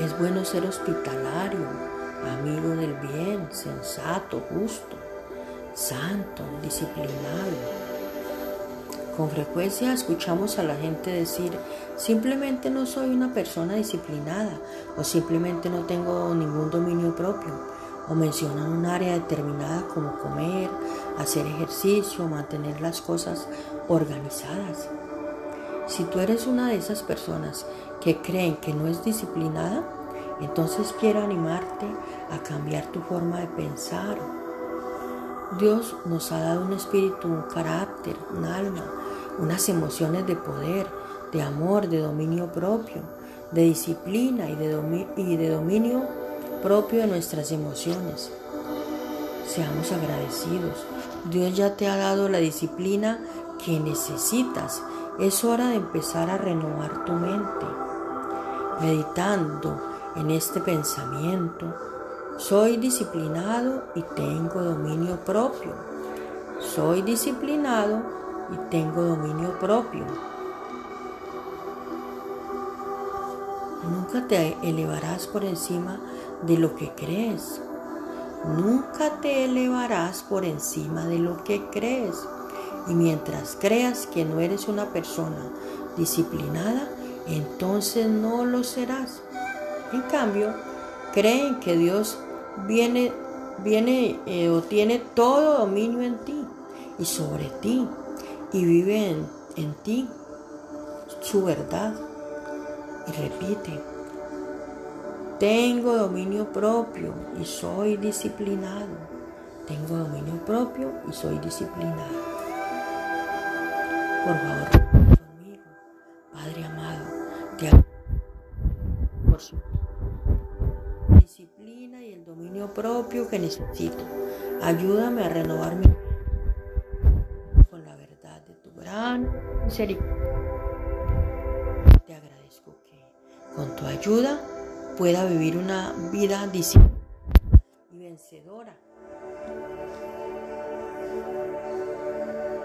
Es bueno ser hospitalario, amigo del bien, sensato, justo, santo, disciplinado. Con frecuencia escuchamos a la gente decir, simplemente no soy una persona disciplinada o simplemente no tengo ningún dominio propio. O mencionan un área determinada como comer, hacer ejercicio, mantener las cosas organizadas. Si tú eres una de esas personas que creen que no es disciplinada, entonces quiero animarte a cambiar tu forma de pensar. Dios nos ha dado un espíritu, un carácter, un alma, unas emociones de poder, de amor, de dominio propio, de disciplina y de, y de dominio propio de nuestras emociones. Seamos agradecidos. Dios ya te ha dado la disciplina que necesitas. Es hora de empezar a renovar tu mente. Meditando en este pensamiento, soy disciplinado y tengo dominio propio. Soy disciplinado y tengo dominio propio. Nunca te elevarás por encima de lo que crees. Nunca te elevarás por encima de lo que crees. Y mientras creas que no eres una persona disciplinada, entonces no lo serás. En cambio, creen que Dios viene, viene eh, o tiene todo dominio en ti y sobre ti y vive en, en ti su verdad. Y repite, tengo dominio propio y soy disciplinado. Tengo dominio propio y soy disciplinado. Por favor, conmigo, Padre amado, te disciplina y el dominio propio que necesito. Ayúdame a renovar mi con la verdad de tu gran misericordia. Te agradezco que con tu ayuda pueda vivir una vida disciplinada y vencedora.